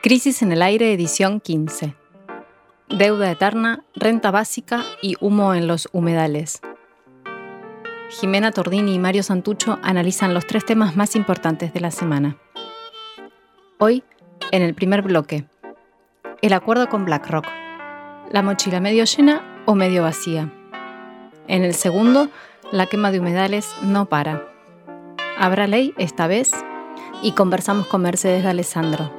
Crisis en el aire, edición 15. Deuda eterna, renta básica y humo en los humedales. Jimena Tordini y Mario Santucho analizan los tres temas más importantes de la semana. Hoy, en el primer bloque, el acuerdo con BlackRock. La mochila medio llena o medio vacía. En el segundo, la quema de humedales no para. ¿Habrá ley esta vez? Y conversamos con Mercedes de Alessandro,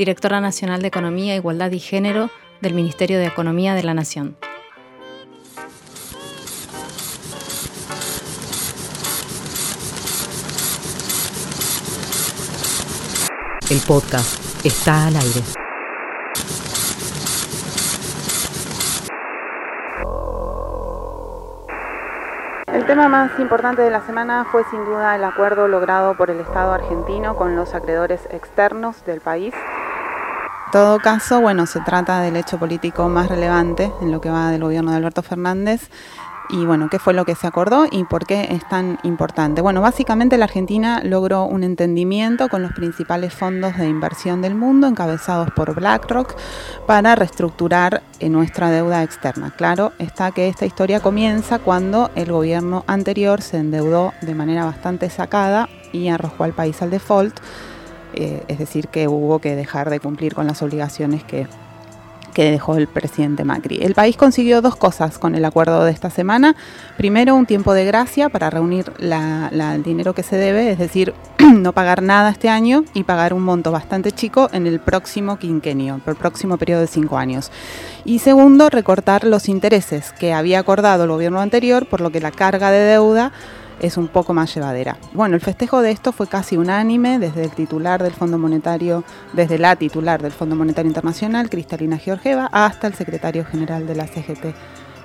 directora nacional de Economía, Igualdad y Género del Ministerio de Economía de la Nación. El podcast está al aire. El tema más importante de la semana fue sin duda el acuerdo logrado por el Estado argentino con los acreedores externos del país. Todo caso, bueno, se trata del hecho político más relevante en lo que va del gobierno de Alberto Fernández y bueno, qué fue lo que se acordó y por qué es tan importante. Bueno, básicamente la Argentina logró un entendimiento con los principales fondos de inversión del mundo, encabezados por BlackRock, para reestructurar eh, nuestra deuda externa. Claro está que esta historia comienza cuando el gobierno anterior se endeudó de manera bastante sacada y arrojó al país al default, eh, es decir, que hubo que dejar de cumplir con las obligaciones que que dejó el presidente Macri. El país consiguió dos cosas con el acuerdo de esta semana. Primero, un tiempo de gracia para reunir el dinero que se debe, es decir, no pagar nada este año y pagar un monto bastante chico en el próximo quinquenio, el próximo periodo de cinco años. Y segundo, recortar los intereses que había acordado el gobierno anterior, por lo que la carga de deuda es un poco más llevadera. Bueno, el festejo de esto fue casi unánime, desde el titular del Fondo Monetario, desde la titular del Fondo Monetario Internacional, Cristalina Georgieva, hasta el secretario general de la CGT,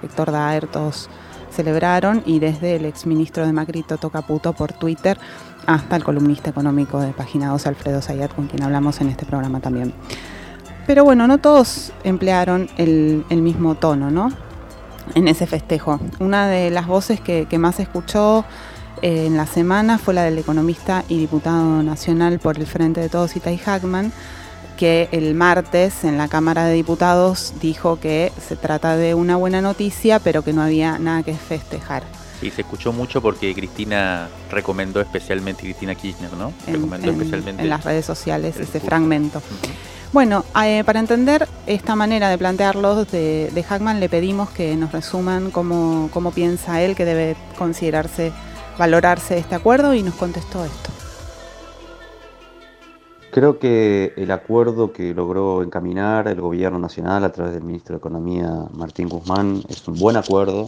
Héctor Daer, todos celebraron, y desde el exministro de Macri, Toto Caputo, por Twitter, hasta el columnista económico de Página 2, Alfredo Zayat, con quien hablamos en este programa también. Pero bueno, no todos emplearon el, mismo tono, ¿no? En ese festejo. Una de las voces que, más escuchó eh, en la semana fue la del economista y diputado nacional por el Frente de Todos, Itai Hackman, que el martes en la Cámara de Diputados dijo que se trata de una buena noticia, pero que no había nada que festejar. Sí, se escuchó mucho porque Cristina recomendó especialmente, Cristina Kirchner, ¿no? recomendó especialmente. En las redes sociales ese fragmento. Bueno, eh, para entender esta manera de plantearlo de, Hackman, le pedimos que nos resuman cómo, cómo piensa él que debe considerarse, valorarse este acuerdo y nos contestó esto. Creo que el acuerdo que logró encaminar el gobierno nacional a través del ministro de Economía Martín Guzmán es un buen acuerdo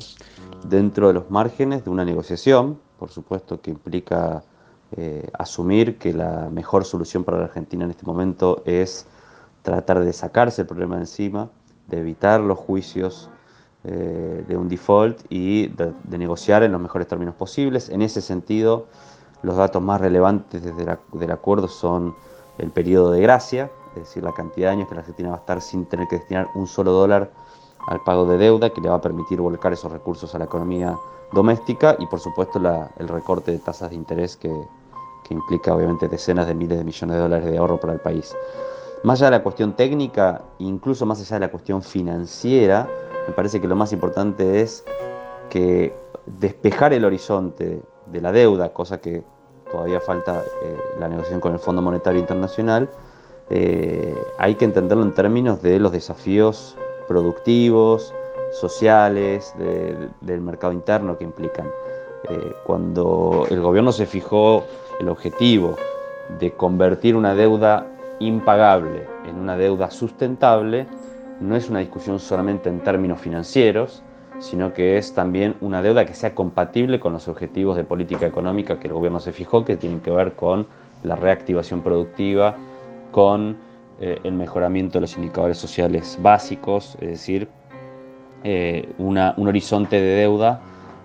dentro de los márgenes de una negociación, por supuesto que implica eh, asumir que la mejor solución para la Argentina en este momento es tratar de sacarse el problema encima, de evitar los juicios eh, de un default y de, negociar en los mejores términos posibles. En ese sentido, los datos más relevantes desde del acuerdo son el periodo de gracia, es decir, la cantidad de años que la Argentina va a estar sin tener que destinar un solo dólar al pago de deuda, que le va a permitir volcar esos recursos a la economía doméstica y, por supuesto, el recorte de tasas de interés que, que implica, obviamente, decenas de miles de millones de dólares de ahorro para el país. Más allá de la cuestión técnica, incluso más allá de la cuestión financiera, me parece que lo más importante es que despejar el horizonte de la deuda, cosa que todavía falta eh, la negociación con el Fondo Monetario Internacional, eh, hay que entenderlo en términos de los desafíos productivos, sociales, del mercado interno que implican. Eh, cuando el gobierno se fijó el objetivo de convertir una deuda impagable en una deuda sustentable no es una discusión solamente en términos financieros, sino que es también una deuda que sea compatible con los objetivos de política económica que el gobierno se fijó, que tienen que ver con la reactivación productiva, con eh, el mejoramiento de los indicadores sociales básicos, es decir, eh, un horizonte de deuda,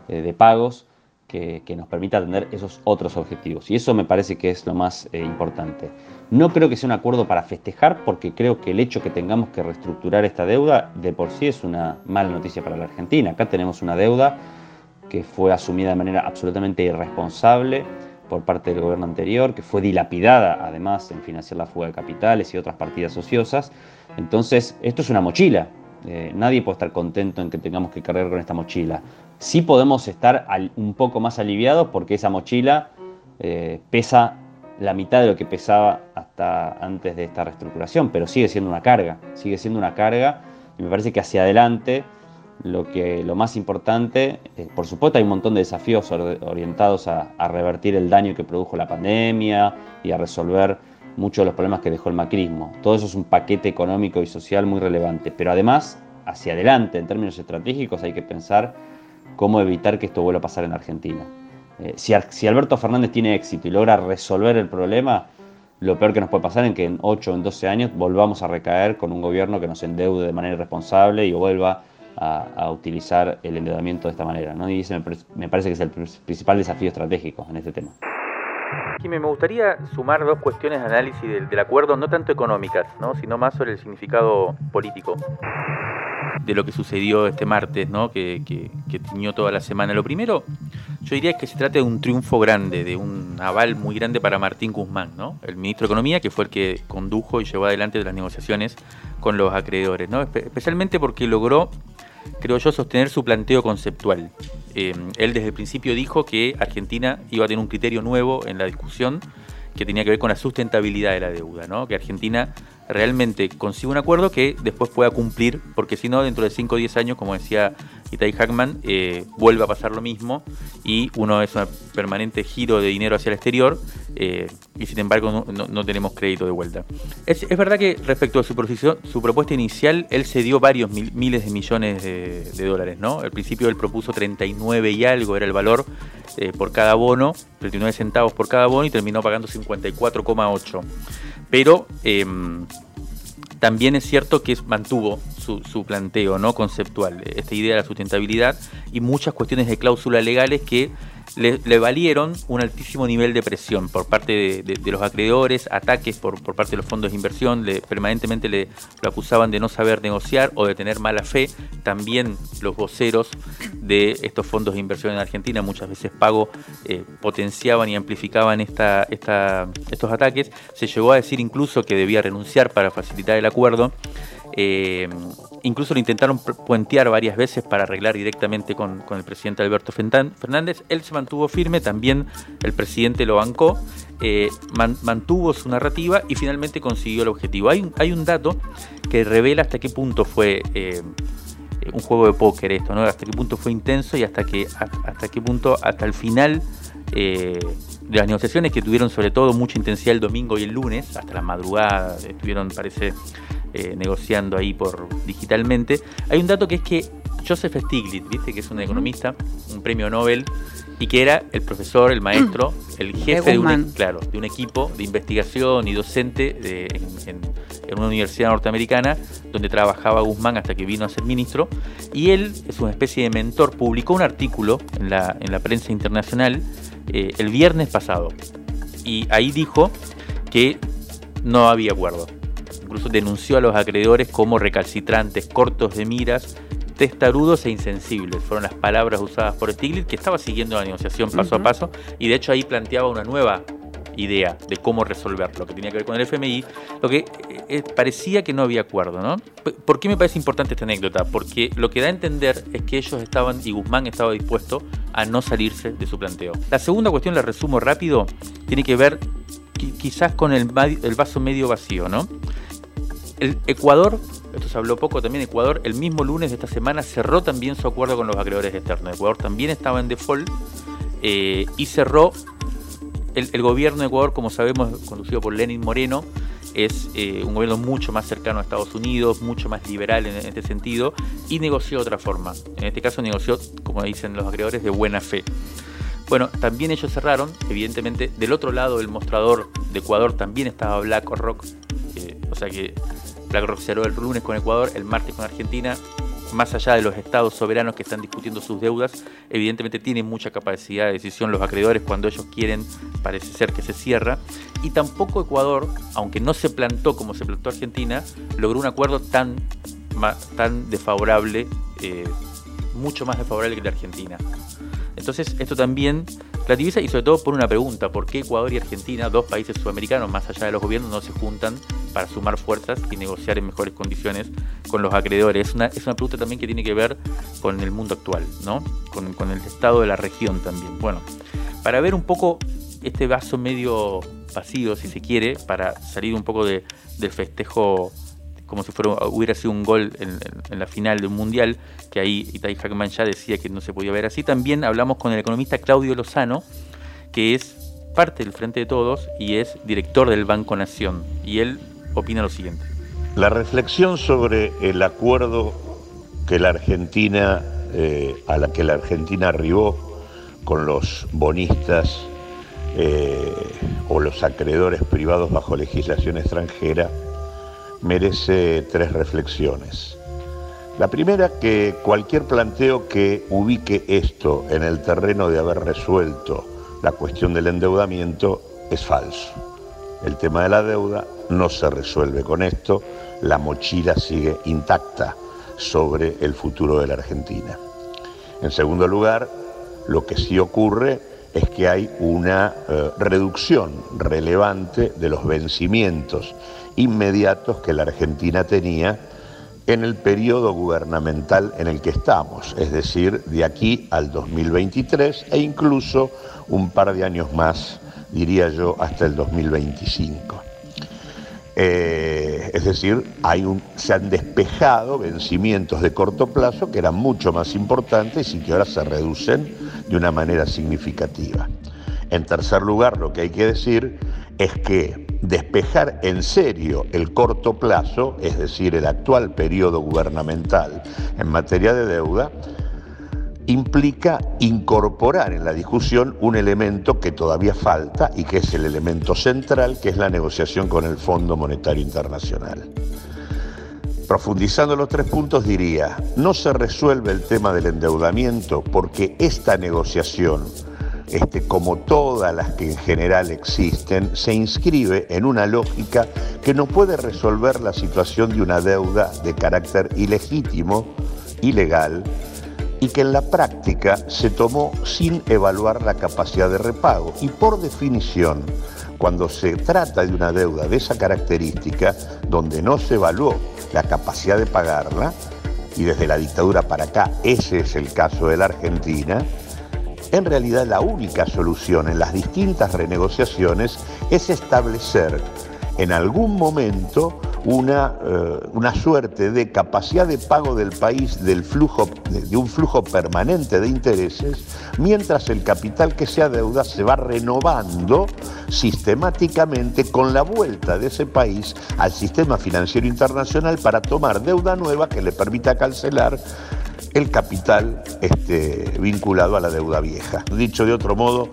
eh, de pagos, que, nos permita atender esos otros objetivos. Y eso me parece que es lo más importante. No creo que sea un acuerdo para festejar porque creo que el hecho que tengamos que reestructurar esta deuda de por sí es una mala noticia para la Argentina. Acá tenemos una deuda que fue asumida de manera absolutamente irresponsable por parte del gobierno anterior, que fue dilapidada además en financiar la fuga de capitales y otras partidas ociosas. Entonces, esto es una mochila. Eh, nadie puede estar contento en que tengamos que cargar con esta mochila. Sí podemos estar un poco más aliviados porque esa mochila eh, pesa la mitad de lo que pesaba hasta antes de esta reestructuración, pero sigue siendo una carga, sigue siendo una carga y me parece que hacia adelante lo, que, lo más importante, eh, por supuesto hay un montón de desafíos orientados a, revertir el daño que produjo la pandemia y a resolver muchos de los problemas que dejó el macrismo. Todo eso es un paquete económico y social muy relevante, pero además, hacia adelante, en términos estratégicos, hay que pensar cómo evitar que esto vuelva a pasar en Argentina. Eh, si, Alberto Fernández tiene éxito y logra resolver el problema, lo peor que nos puede pasar es que en 8 o en 12 años volvamos a recaer con un gobierno que nos endeude de manera irresponsable y vuelva a, utilizar el endeudamiento de esta manera. ¿no? Y ese me, parece que es el principal desafío estratégico en este tema. Me gustaría sumar dos cuestiones de análisis del, acuerdo, no tanto económicas, ¿no? sino más sobre el significado político de lo que sucedió este martes, ¿no? que tiñó toda la semana. Lo primero, yo diría que se trata de un triunfo grande, de un aval muy grande para Martín Guzmán, ¿no? el ministro de Economía, que fue el que condujo y llevó adelante las negociaciones con los acreedores, ¿no? especialmente porque logró creo yo, sostener su planteo conceptual. Eh, él desde el principio dijo que Argentina iba a tener un criterio nuevo en la discusión que tenía que ver con la sustentabilidad de la deuda, ¿no? que Argentina realmente consiga un acuerdo que después pueda cumplir, porque si no, dentro de 5 o 10 años, como decía Itai Hackman, eh, vuelve a pasar lo mismo y uno es un permanente giro de dinero hacia el exterior eh, y sin embargo no, tenemos crédito de vuelta. Es, verdad que respecto a su, su, propuesta inicial, él se dio varios miles de millones de, dólares, ¿no? Al principio él propuso 39 y algo era el valor eh, por cada bono, 39 centavos por cada bono y terminó pagando 54,8. Pero em, también es cierto que mantuvo su, planteo ¿no? conceptual, esta idea de la sustentabilidad y muchas cuestiones de cláusulas legales que le, valieron un altísimo nivel de presión por parte de, los acreedores, ataques por, parte de los fondos de inversión, permanentemente le, lo acusaban de no saber negociar o de tener mala fe. También los voceros de estos fondos de inversión en Argentina, muchas veces pago, eh, potenciaban y amplificaban esta, estos ataques. Se llegó a decir incluso que debía renunciar para facilitar el acuerdo. Eh, incluso lo intentaron puentear varias veces para arreglar directamente con, el presidente Alberto Fernández. Él se mantuvo firme, también el presidente lo bancó, eh, mantuvo su narrativa y finalmente consiguió el objetivo. Hay, un dato que revela hasta qué punto fue eh, un juego de póker esto, ¿no? hasta qué punto fue intenso y hasta, qué, hasta qué punto, hasta el final de las negociaciones que tuvieron sobre todo mucha intensidad el domingo y el lunes, hasta la madrugada, estuvieron, parece, eh, negociando ahí por digitalmente. Hay un dato que es que Joseph Stiglitz, ¿viste? que es un economista, un premio Nobel, y que era el profesor, el maestro, el jefe de, un, claro, de un equipo de investigación y docente en, una universidad norteamericana donde trabajaba Guzmán hasta que vino a ser ministro. Y él es una especie de mentor, publicó un artículo en la, en la prensa internacional eh, el viernes pasado. Y ahí dijo que no había acuerdo incluso denunció a los acreedores como recalcitrantes, cortos de miras, testarudos e insensibles. Fueron las palabras usadas por Stiglitz, que estaba siguiendo la negociación paso a paso, y de hecho ahí planteaba una nueva idea de cómo resolver lo que tenía que ver con el FMI, lo que eh, eh, parecía que no había acuerdo, ¿no? ¿Por qué me parece importante esta anécdota? Porque lo que da a entender es que ellos estaban, y Guzmán estaba dispuesto a no salirse de su planteo. La segunda cuestión, la resumo rápido, tiene que ver quizás con el, el vaso medio vacío, ¿no? El Ecuador, esto se habló poco también, Ecuador el mismo lunes de esta semana cerró también su acuerdo con los acreedores externos. Ecuador también estaba en default eh, y cerró el, gobierno de Ecuador, como sabemos, conducido por Lenin Moreno, es eh, un gobierno mucho más cercano a Estados Unidos, mucho más liberal en, este sentido, y negoció de otra forma. En este caso negoció, como dicen los acreedores, de buena fe. Bueno, también ellos cerraron, evidentemente, del otro lado del mostrador de Ecuador también estaba BlackRock, eh, o sea que BlackRock cerró el lunes con Ecuador, el martes con Argentina. Más allá de los estados soberanos que están discutiendo sus deudas, evidentemente tienen mucha capacidad de decisión los acreedores cuando ellos quieren, parece ser que se cierra. Y tampoco Ecuador, aunque no se plantó como se plantó Argentina, logró un acuerdo tan, tan desfavorable, eh, mucho más desfavorable que el de Argentina. Entonces esto también relativiza y sobre todo por una pregunta, ¿por qué Ecuador y Argentina, dos países sudamericanos más allá de los gobiernos, no se juntan para sumar fuerzas y negociar en mejores condiciones con los acreedores? Es una, es una pregunta también que tiene que ver con el mundo actual, ¿no? Con, con el estado de la región también. Bueno, para ver un poco este vaso medio vacío, si se quiere, para salir un poco de, del festejo como si hubiera sido un gol en, la final de un mundial, que ahí Itai Hackman ya decía que no se podía ver así. También hablamos con el economista Claudio Lozano, que es parte del Frente de Todos y es director del Banco Nación. Y él opina lo siguiente. La reflexión sobre el acuerdo que la Argentina, eh, a la que la Argentina arribó con los bonistas eh, o los acreedores privados bajo legislación extranjera, merece tres reflexiones. La primera, que cualquier planteo que ubique esto en el terreno de haber resuelto la cuestión del endeudamiento es falso. El tema de la deuda no se resuelve con esto, la mochila sigue intacta sobre el futuro de la Argentina. En segundo lugar, lo que sí ocurre es que hay una eh, reducción relevante de los vencimientos inmediatos que la Argentina tenía en el periodo gubernamental en el que estamos, es decir, de aquí al 2023 e incluso un par de años más, diría yo, hasta el 2025. Eh, es decir, hay un, se han despejado vencimientos de corto plazo que eran mucho más importantes y que ahora se reducen de una manera significativa. En tercer lugar, lo que hay que decir es que despejar en serio el corto plazo, es decir, el actual periodo gubernamental en materia de deuda, implica incorporar en la discusión un elemento que todavía falta y que es el elemento central, que es la negociación con el Fondo Monetario Internacional. Profundizando los tres puntos diría, no se resuelve el tema del endeudamiento porque esta negociación este, como todas las que en general existen, se inscribe en una lógica que no puede resolver la situación de una deuda de carácter ilegítimo, ilegal, y que en la práctica se tomó sin evaluar la capacidad de repago. Y por definición, cuando se trata de una deuda de esa característica, donde no se evaluó la capacidad de pagarla, y desde la dictadura para acá ese es el caso de la Argentina, en realidad la única solución en las distintas renegociaciones es establecer en algún momento una, eh, una, suerte de capacidad de pago del país del flujo, de, un flujo permanente de intereses, mientras el capital que se adeuda se va renovando sistemáticamente con la vuelta de ese país al sistema financiero internacional para tomar deuda nueva que le permita cancelar el capital este, vinculado a la deuda vieja. Dicho de otro modo,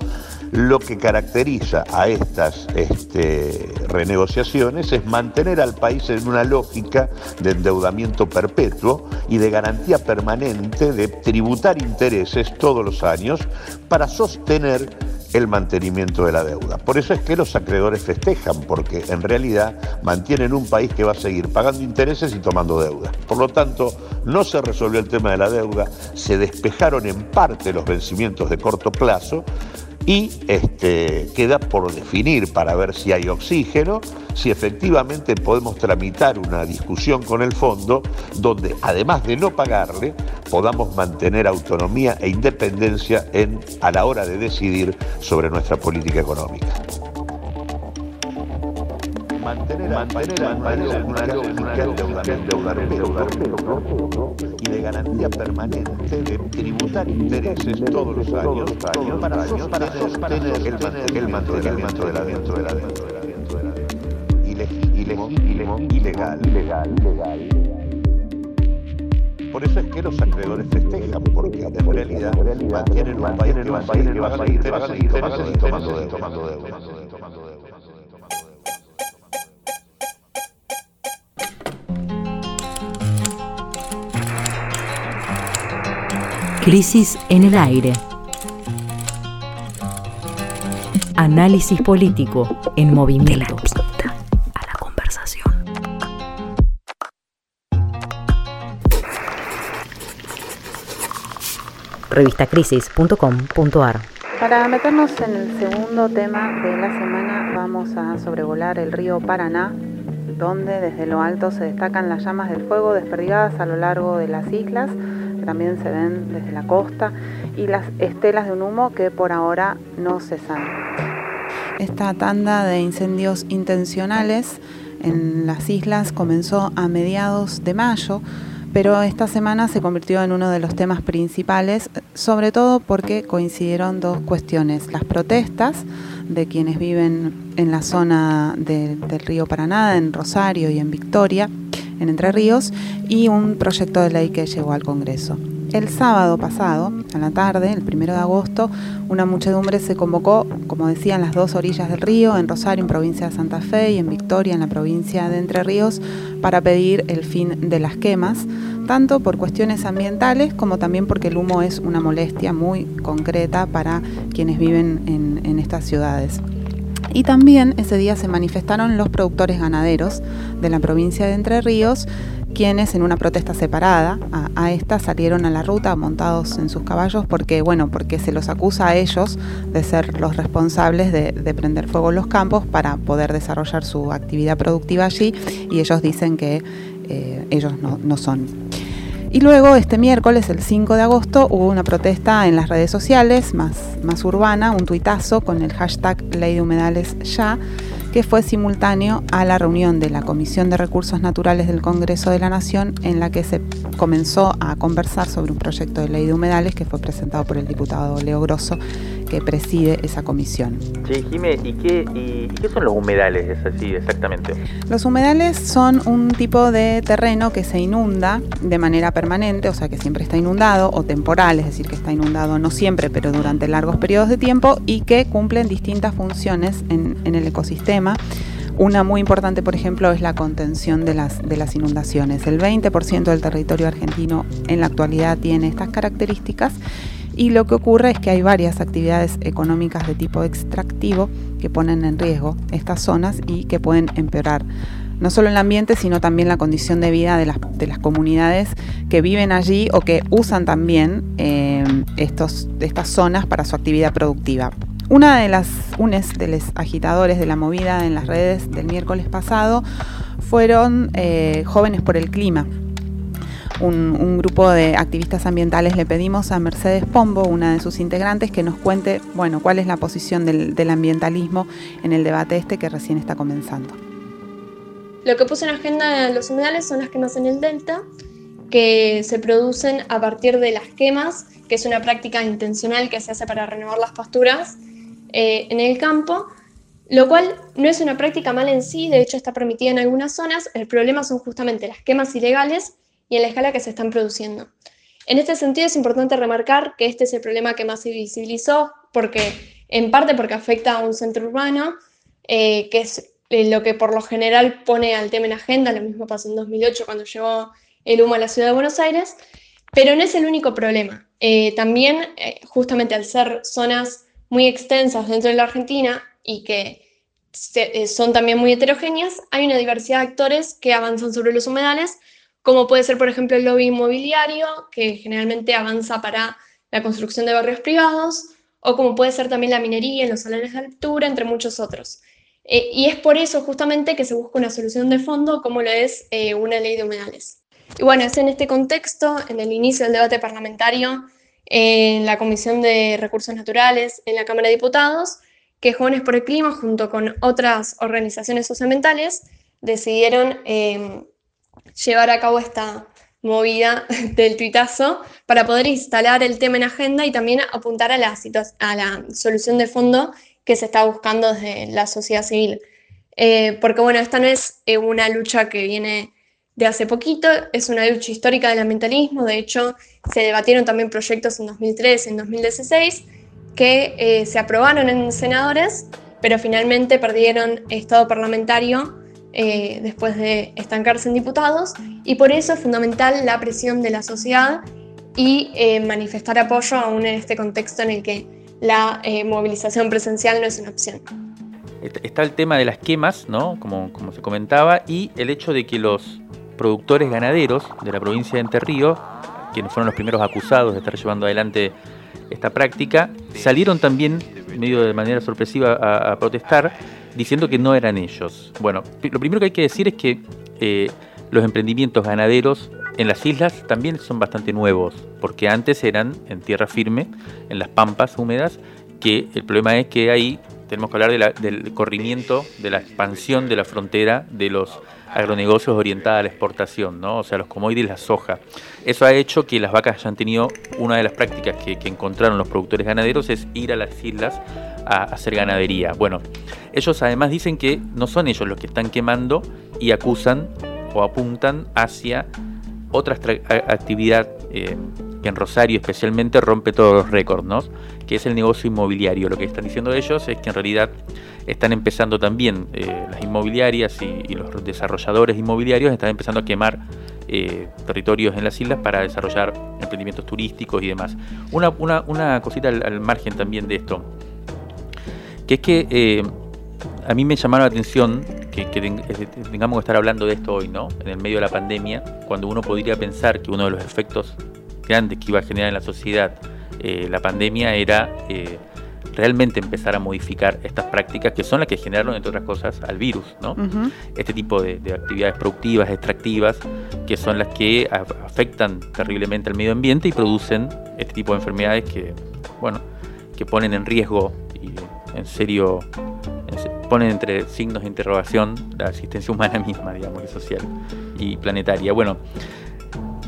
lo que caracteriza a estas este, renegociaciones es mantener al país en una lógica de endeudamiento perpetuo y de garantía permanente de tributar intereses todos los años para sostener el mantenimiento de la deuda. Por eso es que los acreedores festejan, porque en realidad mantienen un país que va a seguir pagando intereses y tomando deuda. Por lo tanto, no se resolvió el tema de la deuda, se despejaron en parte los vencimientos de corto plazo, y este, queda por definir para ver si hay oxígeno, si efectivamente podemos tramitar una discusión con el fondo donde además de no pagarle podamos mantener autonomía e independencia en, a la hora de decidir sobre nuestra política económica mantener, mantener, mantener una lógica y de garantía permanente de tributar intereses todos los años para sostener el mantenimiento de la dentro de la dentro de la dentro de la ilegítimo, ilegal, ilegal, ilegal. Por eso es que los acreedores festejan, porque en realidad mantienen un país que va a seguir tomando deuda. Crisis en el aire. Análisis político en movimiento. a la conversación. revistacrisis.com.ar. Para meternos en el segundo tema de la semana vamos a sobrevolar el río Paraná, donde desde lo alto se destacan las llamas del fuego desperdigadas a lo largo de las islas, también se ven desde la costa, y las estelas de un humo que por ahora no cesan. Esta tanda de incendios intencionales en las islas comenzó a mediados de mayo, pero esta semana se convirtió en uno de los temas principales, sobre todo porque coincidieron dos cuestiones, las protestas de quienes viven en la zona del río Paraná, en Rosario y en Victoria, en Entre Ríos, y un proyecto de ley que llegó al Congreso. El sábado pasado, a la tarde, el primero de agosto, una muchedumbre se convocó, como decía, en las dos orillas del río, en Rosario, en provincia de Santa Fe, y en Victoria, en la provincia de Entre Ríos, para pedir el fin de las quemas, tanto por cuestiones ambientales como también porque el humo es una molestia muy concreta para quienes viven en, en estas ciudades. Y también ese día se manifestaron los productores ganaderos de la provincia de Entre Ríos, quienes en una protesta separada a, esta salieron a la ruta montados en sus caballos porque, bueno, porque se los acusa a ellos de ser los responsables de, prender fuego en los campos para poder desarrollar su actividad productiva allí y ellos dicen que eh, ellos no, no son. Y luego este miércoles, el 5 de agosto, hubo una protesta en las redes sociales, más, más urbana, un tuitazo con el hashtag Ley de Humedales Ya, que fue simultáneo a la reunión de la Comisión de Recursos Naturales del Congreso de la Nación, en la que se comenzó a conversar sobre un proyecto de ley de humedales que fue presentado por el diputado Leo Grosso que preside esa comisión. Sí, Jimé, ¿y qué, y, qué son los humedales? Es así, exactamente. Los humedales son un tipo de terreno que se inunda de manera permanente, o sea que siempre está inundado, o temporal, es decir, que está inundado no siempre, pero durante largos periodos de tiempo, y que cumplen distintas funciones en, en el ecosistema. Una muy importante, por ejemplo, es la contención de las, de las inundaciones. El 20% del territorio argentino en la actualidad tiene estas características y lo que ocurre es que hay varias actividades económicas de tipo extractivo que ponen en riesgo estas zonas y que pueden empeorar no solo el ambiente, sino también la condición de vida de las, de las comunidades que viven allí o que usan también eh, estos, estas zonas para su actividad productiva. Una de las unes de los agitadores de la movida en las redes del miércoles pasado fueron eh, Jóvenes por el Clima, un, grupo de activistas ambientales le pedimos a Mercedes Pombo, una de sus integrantes, que nos cuente, bueno, cuál es la posición del, del ambientalismo en el debate este que recién está comenzando. Lo que puso en agenda los humedales son las quemas en el delta, que se producen a partir de las quemas, que es una práctica intencional que se hace para renovar las pasturas eh, en el campo, lo cual no es una práctica mala en sí, de hecho está permitida en algunas zonas, el problema son justamente las quemas ilegales y en la escala que se están produciendo. En este sentido es importante remarcar que este es el problema que más se visibilizó, porque, en parte porque afecta a un centro urbano, eh, que es eh, lo que por lo general pone al tema en agenda, lo mismo pasó en 2008 cuando llegó el humo a la ciudad de Buenos Aires, pero no es el único problema. Eh, también, justamente al ser zonas muy extensas dentro de la Argentina y que son también muy heterogéneas, hay una diversidad de actores que avanzan sobre los humedales como puede ser, por ejemplo, el lobby inmobiliario, que generalmente avanza para la construcción de barrios privados, o como puede ser también la minería en los salones de altura, entre muchos otros. Eh, y es por eso justamente que se busca una solución de fondo como lo es eh, una ley de humedales. Y bueno, es en este contexto, en el inicio del debate parlamentario, en la Comisión de Recursos Naturales, en la Cámara de Diputados, que Jóvenes por el Clima, junto con otras organizaciones socioambientales, decidieron eh, llevar a cabo esta movida del tuitazo para poder instalar el tema en agenda y también apuntar a la, a la solución de fondo que se está buscando desde la sociedad civil. Eh, porque bueno, esta no es eh, una lucha que viene de hace poquito, es una lucha histórica del ambientalismo, de hecho se debatieron también proyectos en 2013, en 2016, que eh, se aprobaron en senadores, pero finalmente perdieron estado parlamentario eh, después de estancarse en diputados y por eso es fundamental la presión de la sociedad y eh, manifestar apoyo aún en este contexto en el que la eh, movilización presencial no es una opción. Está el tema de las quemas, ¿no? como, como se comentaba, y el hecho de que los productores ganaderos de la provincia de Entre Ríos quienes fueron los primeros acusados de estar llevando adelante esta práctica, salieron también, medio de manera sorpresiva, a, protestar, diciendo que no eran ellos. Bueno, lo primero que hay que decir es que eh, los emprendimientos ganaderos en las islas también son bastante nuevos, porque antes eran en tierra firme, en las pampas húmedas, que el problema es que ahí tenemos que hablar del corrimiento, de la expansión de la frontera de los agronegocios orientados a la exportación, ¿no? o sea, los commodities, la soja. Eso ha hecho que las vacas hayan tenido una de las prácticas que, encontraron los productores ganaderos es ir a las islas a hacer ganadería. Bueno, ellos además dicen que no son ellos los que están quemando y acusan o apuntan hacia otra actividad eh, que en Rosario especialmente rompe todos los récords, ¿no? que es el negocio inmobiliario. Lo que están diciendo ellos es que en realidad están empezando también eh, las inmobiliarias y, los desarrolladores inmobiliarios están empezando a quemar eh, territorios en las islas para desarrollar emprendimientos turísticos y demás. Una, una, cosita al, margen también de esto, que es que eh, a mí me llamaron la atención que, que, tengamos que estar hablando de esto hoy, ¿no? En el medio de la pandemia, cuando uno podría pensar que uno de los efectos grandes que iba a generar en la sociedad la pandemia era realmente empezar a modificar estas prácticas que son las que generaron, entre otras cosas, al virus, ¿no? Este tipo de, actividades productivas, extractivas, que son las que afectan terriblemente al medio ambiente y producen este tipo de enfermedades que, bueno, que ponen en riesgo en serio ponen entre signos de interrogación la existencia humana misma, digamos, y social y planetaria. Bueno,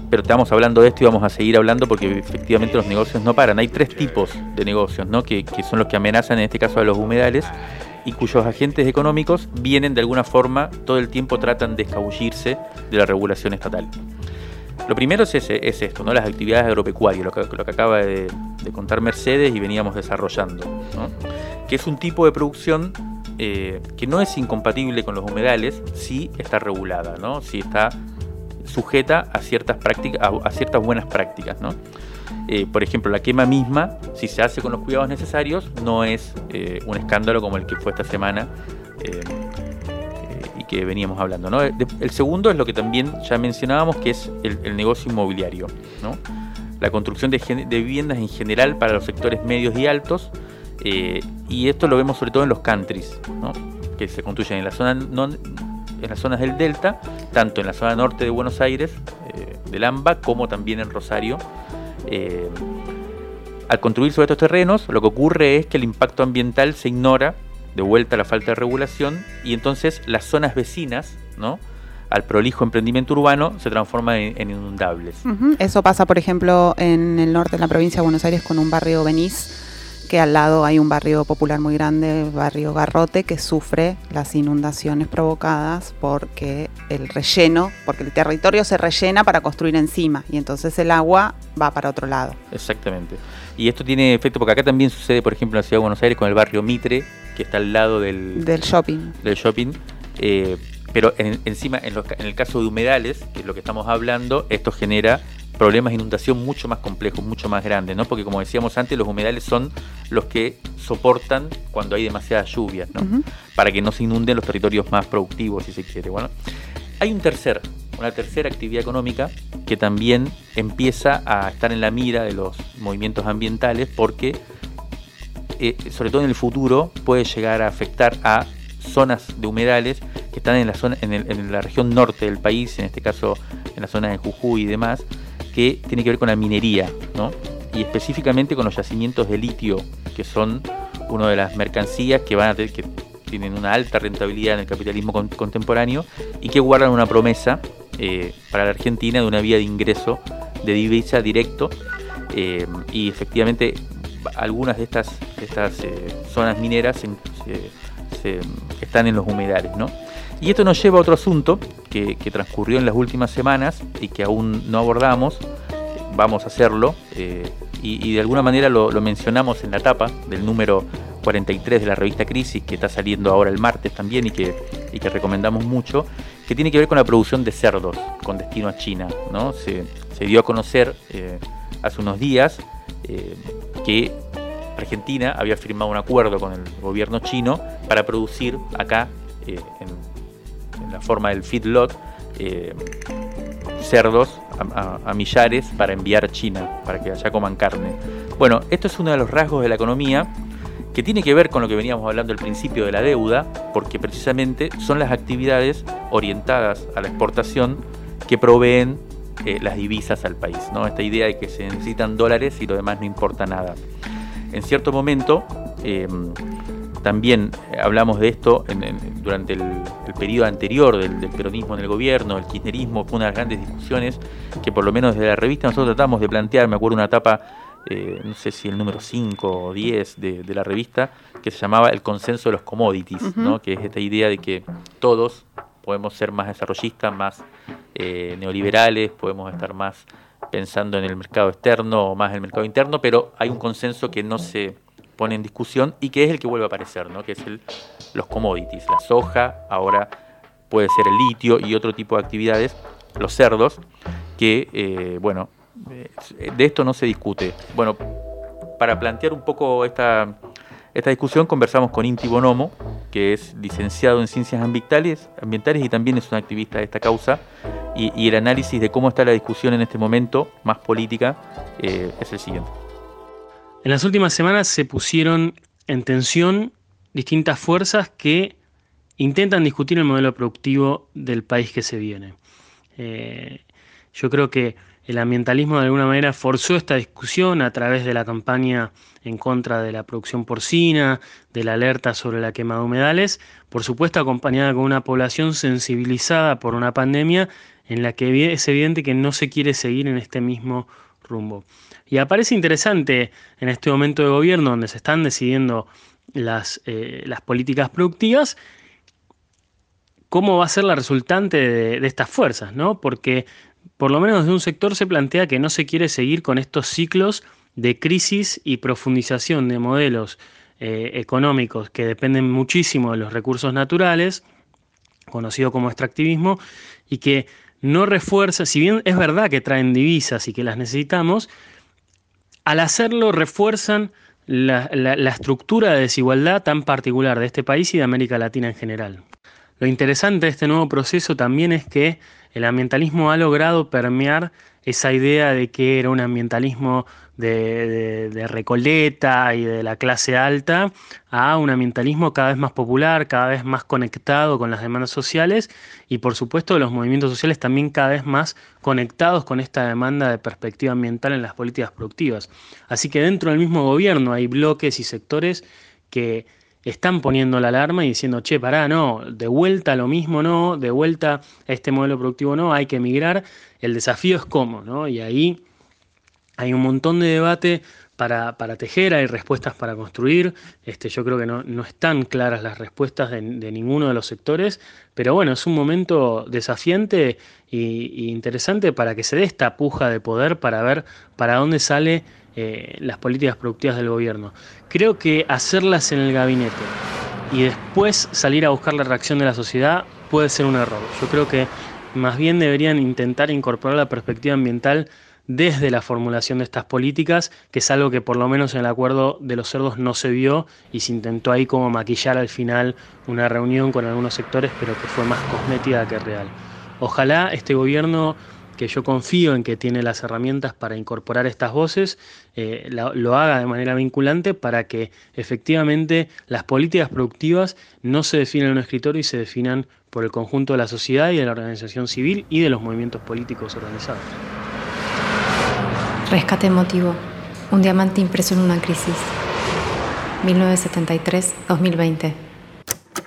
pero estamos hablando de esto y vamos a seguir hablando porque efectivamente los negocios no paran. Hay tres tipos de negocios ¿no? que, son los que amenazan en este caso a los humedales y cuyos agentes económicos vienen de alguna forma, todo el tiempo tratan de escabullirse de la regulación estatal. Lo primero es, es esto, ¿no? las actividades agropecuarias, lo que, acaba de, contar Mercedes y veníamos desarrollando, que es un tipo de producción eh, que no es incompatible con los humedales si está regulada, ¿no? si está sujeta a ciertas prácticas, a, ciertas buenas prácticas, ¿no? Eh, por ejemplo, la quema misma, si se hace con los cuidados necesarios, no es eh, un escándalo como el que fue esta semana eh, que veníamos hablando. ¿no? el segundo es lo que también ya mencionábamos, que es el, negocio inmobiliario. ¿no? La construcción de, viviendas en general para los sectores medios y altos, y esto lo vemos sobre todo en los countries, ¿no? que se construyen en la zona no, en las zonas del Delta, tanto en la zona norte de Buenos Aires, eh, del AMBA, como también en Rosario. Eh, al construir sobre estos terrenos, lo que ocurre es que el impacto ambiental se ignora, de vuelta a la falta de regulación, y entonces las zonas vecinas, ¿no? al prolijo emprendimiento urbano se transforman en, inundables. Eso pasa, por ejemplo, en el norte de la provincia de Buenos Aires con un barrio Benís, que al lado hay un barrio popular muy grande, el barrio Garrote, que sufre las inundaciones provocadas porque el relleno, porque el territorio se rellena para construir encima y entonces el agua va para otro lado. Exactamente. Y esto tiene efecto porque acá también sucede, por ejemplo, en la ciudad de Buenos Aires con el barrio Mitre, que está al lado del, del shopping. Del shopping. Eh, pero encima, en, en el caso de humedales, que es lo que estamos hablando, esto genera problemas de inundación mucho más complejos, mucho más grandes, ¿no? Porque como decíamos antes, los humedales son los que soportan cuando hay demasiadas lluvias, ¿no? Para que no se inunden los territorios más productivos, si se quiere. Bueno, hay un tercer, una tercera actividad económica que también empieza a estar en la mira de los movimientos ambientales porque, eh, sobre todo en el futuro, puede llegar a afectar a zonas de humedales que están en la, zona, en, en la región norte del país, en este caso en la zona de Jujuy y demás, que tiene que ver con la minería, ¿no? y específicamente con los yacimientos de litio, que son una de las mercancías que van a tener, que tienen una alta rentabilidad en el capitalismo contemporáneo y que guardan una promesa eh, para la Argentina de una vía de ingreso de divisa directo eh, y efectivamente algunas de estas, estas eh, zonas mineras están en los humedales, ¿no? Y esto nos lleva a otro asunto que, transcurrió en las últimas semanas y que aún no abordamos, vamos a hacerlo, eh, y, de alguna manera lo, mencionamos en la tapa del número 43 de la revista Crisis, que está saliendo ahora el martes también y que, que recomendamos mucho, que tiene que ver con la producción de cerdos con destino a China. ¿no? Se, dio a conocer eh, hace unos días que Argentina había firmado un acuerdo con el gobierno chino para producir acá en la forma del feedlot, eh, cerdos a, millares para enviar a China, para que allá coman carne. Bueno, esto es uno de los rasgos de la economía que tiene que ver con lo que veníamos hablando al principio de la deuda, porque precisamente son las actividades orientadas a la exportación que proveen eh, las divisas al país. ¿no? Esta idea de que se necesitan dólares y lo demás no importa nada. En cierto momento, em, también hablamos de esto durante el, periodo anterior del, peronismo en el gobierno, el kirchnerismo, fue una de las grandes discusiones que por lo menos desde la revista nosotros tratamos de plantear, me acuerdo una etapa eh, no sé si el número 5 o 10 de, la revista, que se llamaba el consenso de los commodities, ¿no? que es esta idea de que todos podemos ser más desarrollistas, más eh, neoliberales, podemos estar más pensando en el mercado externo o más en el mercado interno, pero hay un consenso que no se pone en discusión y que es el que vuelve a aparecer, ¿no? que es el, los commodities, la soja, ahora puede ser el litio y otro tipo de actividades, los cerdos, que, eh, bueno, de esto no se discute. Bueno, para plantear un poco esta, esta discusión conversamos con Inti Bonomo, que es licenciado en Ciencias Ambientales, y también es un activista de esta causa. Y, el análisis de cómo está la discusión en este momento, más política, eh, es el siguiente. En las últimas semanas se pusieron en tensión distintas fuerzas que intentan discutir el modelo productivo del país que se viene. Eh, yo creo que el ambientalismo de alguna manera forzó esta discusión a través de la campaña en contra de la producción porcina, de la alerta sobre la quema de humedales, por supuesto acompañada con una población sensibilizada por una pandemia en la que es evidente que no se quiere seguir en este mismo rumbo. Y aparece interesante en este momento de gobierno donde se están decidiendo las, eh, las políticas productivas, cómo va a ser la resultante de, de estas fuerzas, ¿no? Porque por lo menos de un sector se plantea que no se quiere seguir con estos ciclos de crisis y profundización de modelos eh, económicos que dependen muchísimo de los recursos naturales, conocido como extractivismo, y que no refuerza, si bien es verdad que traen divisas y que las necesitamos, al hacerlo refuerzan la estructura de desigualdad tan particular de este país y de América Latina en general. Lo interesante de este nuevo proceso también es que el ambientalismo ha logrado permear esa idea de que era un ambientalismo de, Recoleta y de la clase alta a un ambientalismo cada vez más popular, cada vez más conectado con las demandas sociales y por supuesto los movimientos sociales también cada vez más conectados con esta demanda de perspectiva ambiental en las políticas productivas. Así que dentro del mismo gobierno hay bloques y sectores que están poniendo la alarma y diciendo, che, pará, no, de vuelta lo mismo no, de vuelta a este modelo productivo no, hay que emigrar, el desafío es cómo, ¿no? Y ahí hay un montón de debate para, tejer, hay respuestas para construir, este, yo creo que no, están claras las respuestas de, ninguno de los sectores, pero bueno, es un momento desafiante e interesante para que se dé esta puja de poder para ver para dónde sale eh, las políticas productivas del gobierno. Creo que hacerlas en el gabinete y después salir a buscar la reacción de la sociedad puede ser un error. Yo creo que más bien deberían intentar incorporar la perspectiva ambiental desde la formulación de estas políticas, que es algo que por lo menos en el acuerdo de los cerdos no se vio y se intentó ahí como maquillar al final una reunión con algunos sectores, pero que fue más cosmética que real. Ojalá este gobierno que yo confío en que tiene las herramientas para incorporar estas voces, eh, lo, haga de manera vinculante para que efectivamente las políticas productivas no se definan en un escritorio y se definan por el conjunto de la sociedad y de la organización civil y de los movimientos políticos organizados. Rescate emotivo. Un diamante impreso en una crisis. 1973-2020.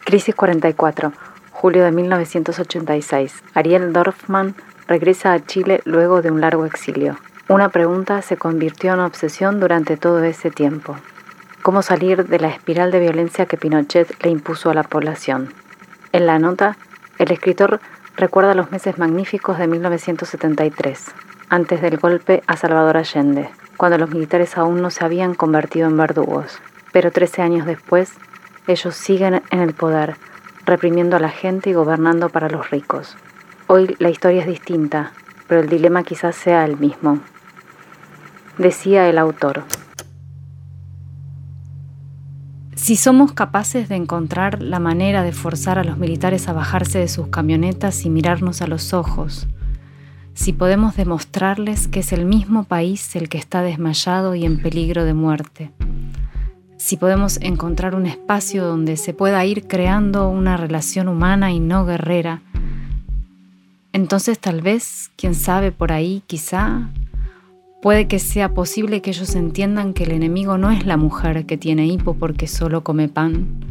Crisis 44. Julio de 1986. Ariel Dorfman regresa a Chile luego de un largo exilio. Una pregunta se convirtió en obsesión durante todo ese tiempo. ¿Cómo salir de la espiral de violencia que Pinochet le impuso a la población? En la nota, el escritor recuerda los meses magníficos de 1973, antes del golpe a Salvador Allende, cuando los militares aún no se habían convertido en verdugos. Pero 13 años después, ellos siguen en el poder, reprimiendo a la gente y gobernando para los ricos. Hoy la historia es distinta, pero el dilema quizás sea el mismo. Decía el autor. Si somos capaces de encontrar la manera de forzar a los militares a bajarse de sus camionetas y mirarnos a los ojos, si podemos demostrarles que es el mismo país el que está desmayado y en peligro de muerte, si podemos encontrar un espacio donde se pueda ir creando una relación humana y no guerrera, entonces tal vez, quién sabe por ahí, quizá, puede que sea posible que ellos entiendan que el enemigo no es la mujer que tiene hipo porque solo come pan,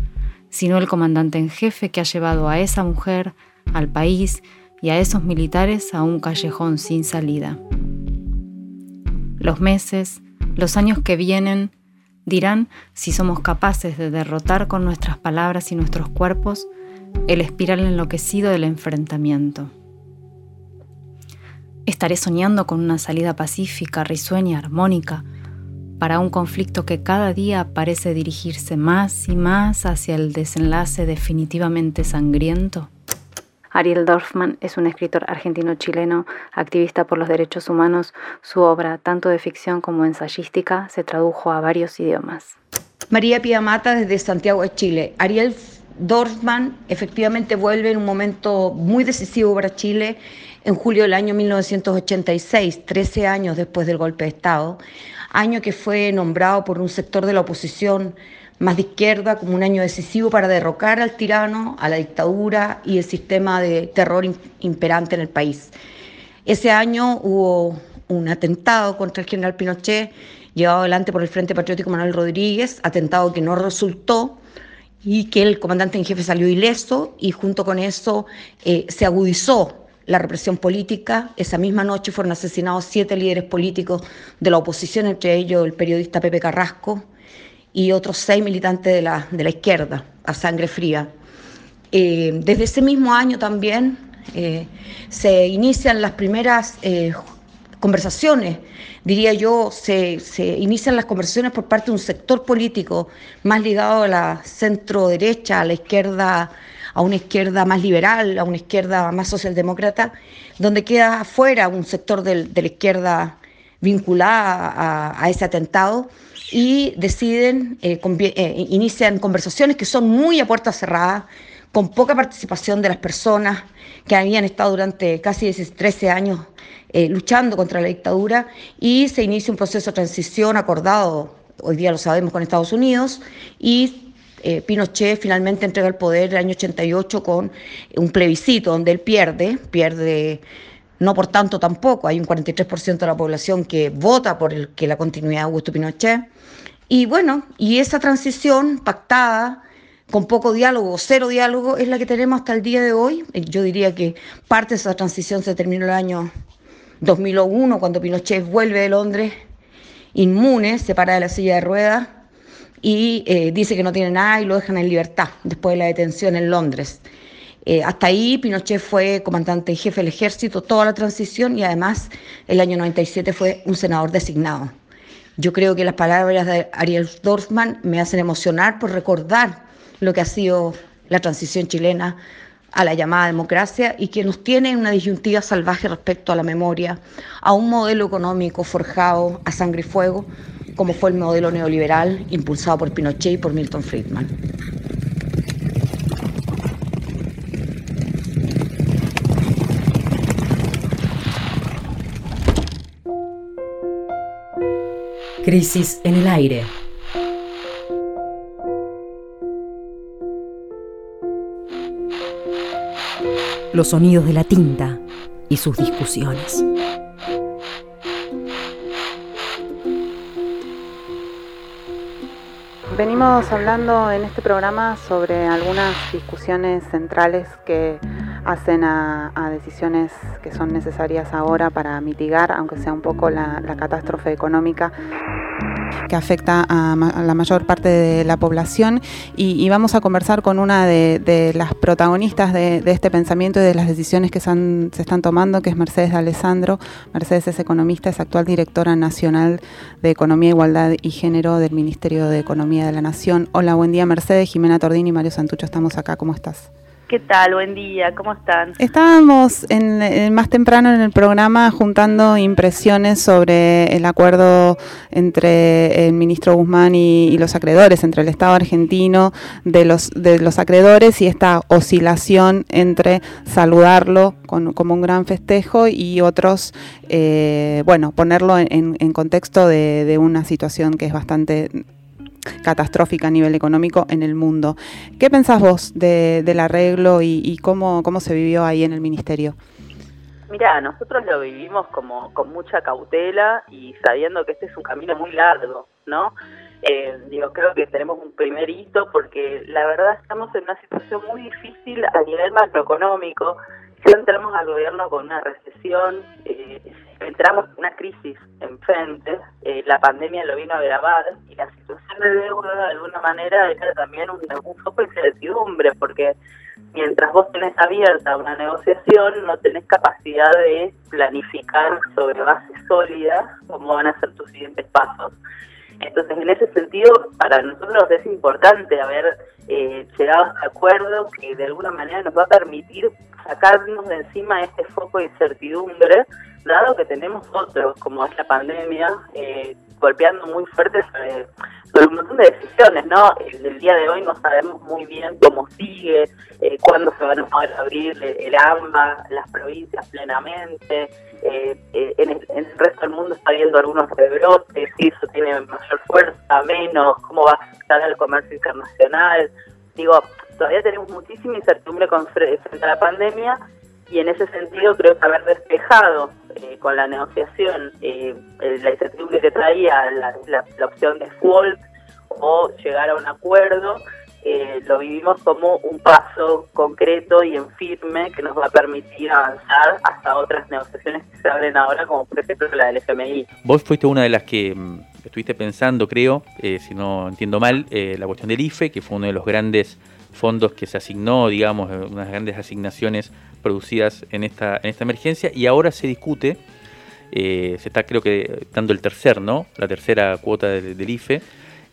sino el comandante en jefe que ha llevado a esa mujer, al país y a esos militares a un callejón sin salida. Los meses, los años que vienen, dirán si somos capaces de derrotar con nuestras palabras y nuestros cuerpos el espiral enloquecido del enfrentamiento. Estaré soñando con una salida pacífica, risueña, armónica, para un conflicto que cada día parece dirigirse más y más hacia el desenlace definitivamente sangriento. Ariel Dorfman es un escritor argentino-chileno, activista por los derechos humanos. Su obra, tanto de ficción como ensayística, se tradujo a varios idiomas. María Pía Mata desde Santiago de Chile. Ariel Dorfman efectivamente vuelve en un momento muy decisivo para Chile en julio del año 1986, 13 años después del golpe de Estado, año que fue nombrado por un sector de la oposición más de izquierda como un año decisivo para derrocar al tirano, a la dictadura y el sistema de terror imperante en el país. Ese año hubo un atentado contra el general Pinochet, llevado adelante por el Frente Patriótico Manuel Rodríguez, atentado que no resultó y que el comandante en jefe salió ileso y junto con eso eh, se agudizó la represión política. Esa misma noche fueron asesinados siete líderes políticos de la oposición, entre ellos el periodista Pepe Carrasco, y otros seis militantes de la, de la izquierda, a sangre fría. Eh, desde ese mismo año también eh, se inician las primeras eh, conversaciones, diría yo, se, se, inician las conversaciones por parte de un sector político más ligado a la centro derecha, a la izquierda, a una izquierda más liberal, a una izquierda más socialdemócrata, donde queda afuera un sector de la izquierda vinculada a, ese atentado y deciden, eh, eh, inician conversaciones que son muy a puerta cerrada, con poca participación de las personas que habían estado durante casi 13 años eh, luchando contra la dictadura y se inicia un proceso de transición acordado, hoy día lo sabemos, con Estados Unidos y Pinochet finalmente entrega el poder el año 88 con un plebiscito donde él pierde, pierde no por tanto tampoco, hay un 43% de la población que vota por el, que la continuidad de Augusto Pinochet. Y bueno, y esa transición pactada, con poco diálogo, cero diálogo, es la que tenemos hasta el día de hoy. Yo diría que parte de esa transición se terminó el año 2001, cuando Pinochet vuelve de Londres, inmune, se para de la silla de ruedas y eh, dice que no tiene nada y lo dejan en libertad después de la detención en Londres. Eh, hasta ahí Pinochet fue comandante y jefe del ejército toda la transición y además el año 97 fue un senador designado. Yo creo que las palabras de Ariel Dorfman me hacen emocionar por recordar lo que ha sido la transición chilena a la llamada democracia y que nos tiene en una disyuntiva salvaje respecto a la memoria, a un modelo económico forjado a sangre y fuego, como fue el modelo neoliberal impulsado por Pinochet y por Milton Friedman. Crisis en el aire. Los sonidos de la tinta y sus discusiones. Venimos hablando en este programa sobre algunas discusiones centrales que hacen a, decisiones que son necesarias ahora para mitigar, aunque sea un poco la, catástrofe económica que afecta a, la mayor parte de la población y, vamos a conversar con una de, las protagonistas de, este pensamiento y de las decisiones que se, están tomando, que es Mercedes de Alessandro. Mercedes es economista, es actual directora nacional de Economía, Igualdad y Género del Ministerio de Economía de la Nación. Hola, buen día Mercedes, Jimena Tordini y Mario Santucho, estamos acá, ¿cómo estás? ¿Qué tal? Buen día, ¿cómo están? Estábamos en, más temprano en el programa juntando impresiones sobre el acuerdo entre el ministro Guzmán y, los acreedores, entre el Estado argentino de los, de los acreedores y esta oscilación entre saludarlo como un gran festejo y otros, eh, bueno, ponerlo en, contexto de una situación que es bastante catastrófica a nivel económico en el mundo. ¿Qué pensás vos del arreglo y, cómo, cómo se vivió ahí en el ministerio? Mira, nosotros lo vivimos como con mucha cautela y sabiendo que este es un camino muy largo, ¿no? Eh, digo, creo que tenemos un primer hito porque la verdad estamos en una situación muy difícil a nivel macroeconómico. Ya entramos al gobierno con una recesión, eh, entramos en una crisis enfrente, eh, la pandemia lo vino a agravar y la situación de deuda de alguna manera era también un, un foco de incertidumbre porque mientras vos tenés abierta una negociación no tenés capacidad de planificar sobre bases sólidas cómo van a ser tus siguientes pasos. Entonces, en ese sentido, para nosotros es importante haber eh, llegado a este acuerdo que de alguna manera nos va a permitir sacarnos de encima este foco de incertidumbre dado que tenemos otros, como es la pandemia, eh, golpeando muy fuerte sobre, un montón de decisiones, ¿no? El, día de hoy no sabemos muy bien cómo sigue, eh, cuándo se van a poder abrir el, AMBA, las provincias plenamente, eh, en, el, resto del mundo está viendo algunos rebrotes, si eso tiene mayor fuerza, menos, cómo va a afectar al comercio internacional. Digo, todavía tenemos muchísima incertidumbre con, frente a la pandemia y en ese sentido creo que haber despejado eh, con la negociación eh, la incertidumbre que traía la, la, opción de default o llegar a un acuerdo, eh, lo vivimos como un paso concreto y en firme que nos va a permitir avanzar hasta otras negociaciones que se abren ahora, como por ejemplo la del FMI. Vos fuiste una de las que mm, estuviste pensando, creo, si no entiendo mal, la cuestión del IFE, que fue uno de los grandes fondos que se asignó, digamos, unas grandes asignaciones producidas en esta, en esta emergencia y ahora se discute, eh, se está creo que dando el tercer, ¿no? La tercera cuota del, IFE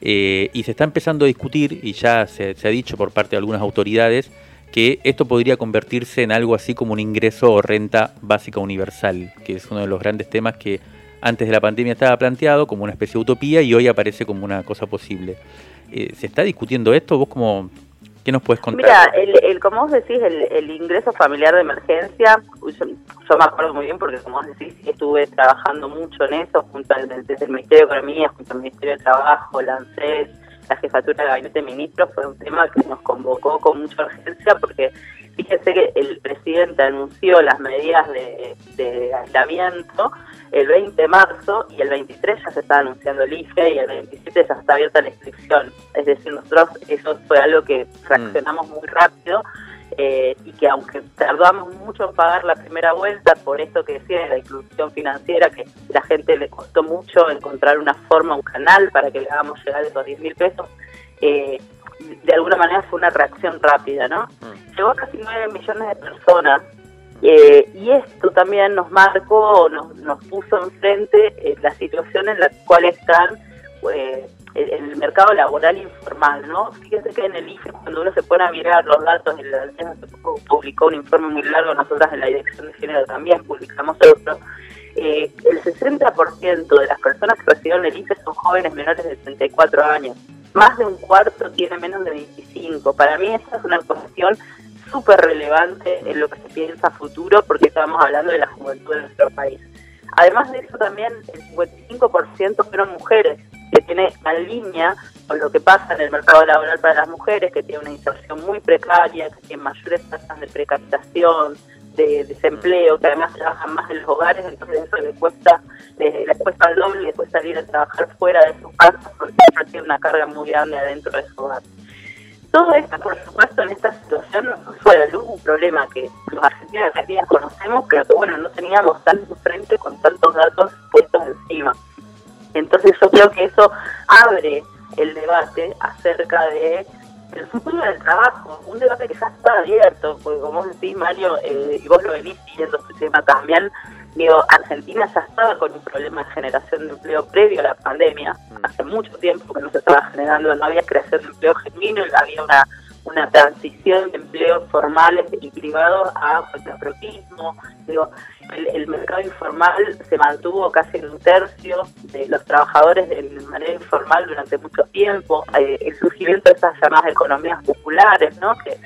eh, y se está empezando a discutir y ya se, ha dicho por parte de algunas autoridades que esto podría convertirse en algo así como un ingreso o renta básica universal, que es uno de los grandes temas que antes de la pandemia estaba planteado como una especie de utopía y hoy aparece como una cosa posible. Eh, ¿Se está discutiendo esto? ¿Vos como ¿Qué nos puedes contar? Mira, el, como vos decís, el, ingreso familiar de emergencia, yo, me acuerdo muy bien porque como vos decís, estuve trabajando mucho en eso, junto al, desde el Ministerio de Economía, junto al Ministerio de Trabajo, la ANSES, la Jefatura de Gabinete de Ministros, fue un tema que nos convocó con mucha urgencia porque fíjese que el presidente anunció las medidas de aislamiento el 20 de marzo y el 23 ya se está anunciando el IFE y el 27 ya está abierta la inscripción. Es decir, nosotros eso fue algo que reaccionamos muy rápido eh, y que aunque tardamos mucho en pagar la primera vuelta por esto que decía de la inclusión financiera, que la gente le costó mucho encontrar una forma, un canal para que le hagamos llegar esos 10 mil pesos, eh, de alguna manera fue una reacción rápida, ¿no? Llegó a casi 9 millones de personas eh, y esto también nos marcó, nos, nos puso enfrente eh, la situación en la cual están eh, el, mercado laboral informal, ¿no? Fíjense que en el IFE, cuando uno se pone a mirar los datos, el se publicó un informe muy largo, nosotras en la Dirección de Género también publicamos otro, eh, el 60% de las personas que recibieron el IFE son jóvenes menores de 34 años. Más de un cuarto tiene menos de 25. Para mí esa es una cuestión súper relevante en lo que se piensa futuro porque estamos hablando de la juventud de nuestro país. Además de eso también el 55% fueron mujeres, que tiene en línea con lo que pasa en el mercado laboral para las mujeres, que tiene una inserción muy precaria, que tiene mayores tasas de precapitación, de desempleo, que además trabajan más en los hogares, entonces eso les cuesta, les, cuesta el doble, les cuesta salir a trabajar fuera de sus casas porque tiene una carga muy grande adentro de su hogar. Todo esto, por supuesto, en esta situación fue la luz un problema que los argentinos y conocemos, pero que bueno, no teníamos tanto frente con tantos datos puestos encima. Entonces yo creo que eso abre el debate acerca de el futuro del trabajo, un debate que ya está abierto, porque como decís, Mario, eh, y vos lo venís siguiendo este tema también, digo, Argentina ya estaba con un problema de generación de empleo previo a la pandemia, mm. hace mucho tiempo que no se estaba generando, no había creación de empleo genuino, había una, una transición de empleos formales y privados a contraprotismo. Digo, el, mercado informal se mantuvo casi en un tercio de los trabajadores de manera informal durante mucho tiempo. Eh, el surgimiento de esas llamadas economías populares, ¿no? Que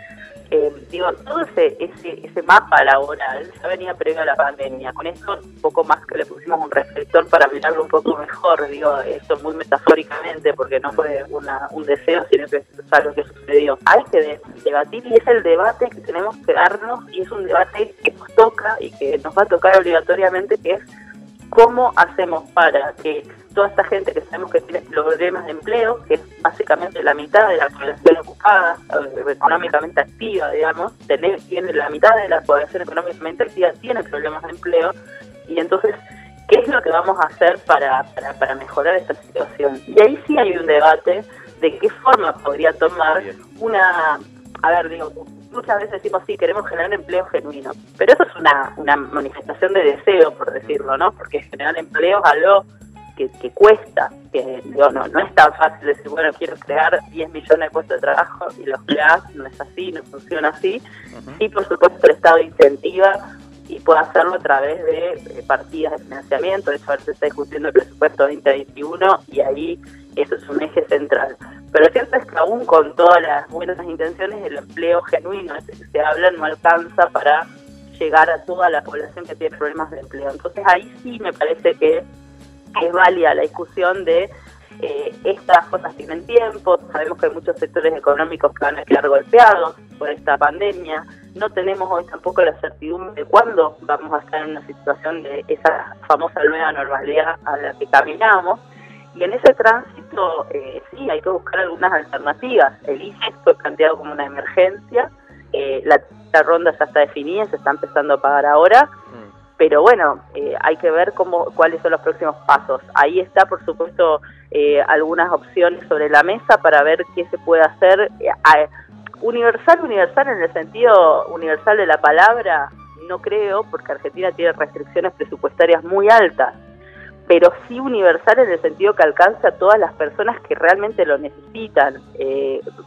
eh, digo, todo ese, ese, ese mapa laboral ya venía previo a la pandemia. Con esto, un poco más que le pusimos un reflector para mirarlo un poco mejor, digo, esto muy metafóricamente, porque no fue una, un deseo, sino que es algo que sucedió. Hay que debatir y es el debate que tenemos que darnos y es un debate que nos toca y que nos va a tocar obligatoriamente, que es cómo hacemos para que toda esta gente que sabemos que tiene problemas de empleo, que es básicamente la mitad de la población ocupada, eh, económicamente activa, digamos, tiene la mitad de la población económicamente activa tiene problemas de empleo, y entonces, ¿qué es lo que vamos a hacer para, para, para mejorar esta situación? Y ahí sí hay un debate de qué forma podría tomar una, a ver, digo, muchas veces decimos, sí, queremos generar empleo genuino, pero eso es una, una manifestación de deseo, por decirlo, ¿no? Porque generar empleo es algo que, cuesta, que no, no es tan fácil decir, bueno, quiero crear 10 millones de puestos de trabajo y los creas, no es así, no funciona así. Sí, por supuesto, el Estado incentiva y puede hacerlo a través de partidas de financiamiento, de hecho ahora se está discutiendo el presupuesto 2021 y ahí eso es un eje central. Pero lo cierto es que aún con todas las buenas intenciones, el empleo genuino ese que se habla no alcanza para llegar a toda la población que tiene problemas de empleo. Entonces ahí sí me parece que es válida la discusión de eh, estas cosas tienen tiempo, sabemos que hay muchos sectores económicos que van a quedar golpeados por esta pandemia, no tenemos hoy tampoco la certidumbre de cuándo vamos a estar en una situación de esa famosa nueva normalidad a la que caminamos, y en ese tránsito eh, sí hay que buscar algunas alternativas. El ICE fue planteado como una emergencia, eh, la, la ronda ya está definida, se está empezando a pagar ahora, pero bueno, eh, hay que ver cómo, cuáles son los próximos pasos. Ahí está, por supuesto, eh, algunas opciones sobre la mesa para ver qué se puede hacer. Eh, universal, universal en el sentido universal de la palabra, no creo, porque Argentina tiene restricciones presupuestarias muy altas, pero sí universal en el sentido que alcanza a todas las personas que realmente lo necesitan.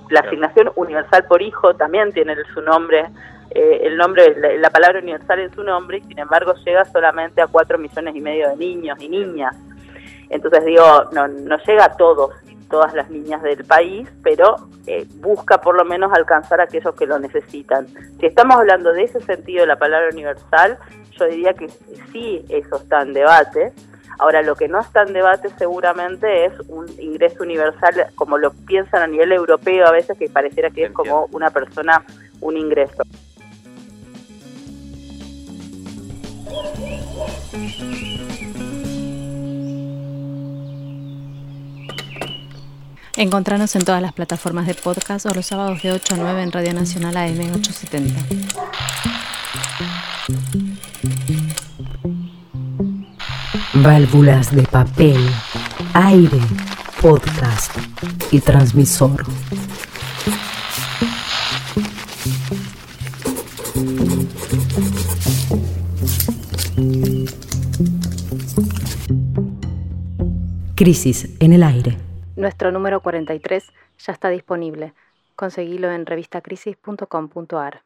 la asignación universal por hijo también tiene su nombre eh, el nombre, la, palabra universal en su nombre, y sin embargo llega solamente a 4 millones y medio de niños y niñas. Entonces digo, no, no llega a todos, todas las niñas del país, pero eh, busca por lo menos alcanzar a aquellos que lo necesitan. Si estamos hablando de ese sentido de la palabra universal, yo diría que sí, eso está en debate. Ahora, lo que no está en debate seguramente es un ingreso universal, como lo piensan a nivel europeo a veces, que pareciera que es como una persona un ingreso. Encontranos en todas las plataformas de podcast o los sábados de 8 a 9 en Radio Nacional AM 870. Válvulas de papel, aire, podcast y transmisor. Crisis en el aire. Nuestro número 43 ya está disponible. Conseguilo en revistacrisis.com.ar.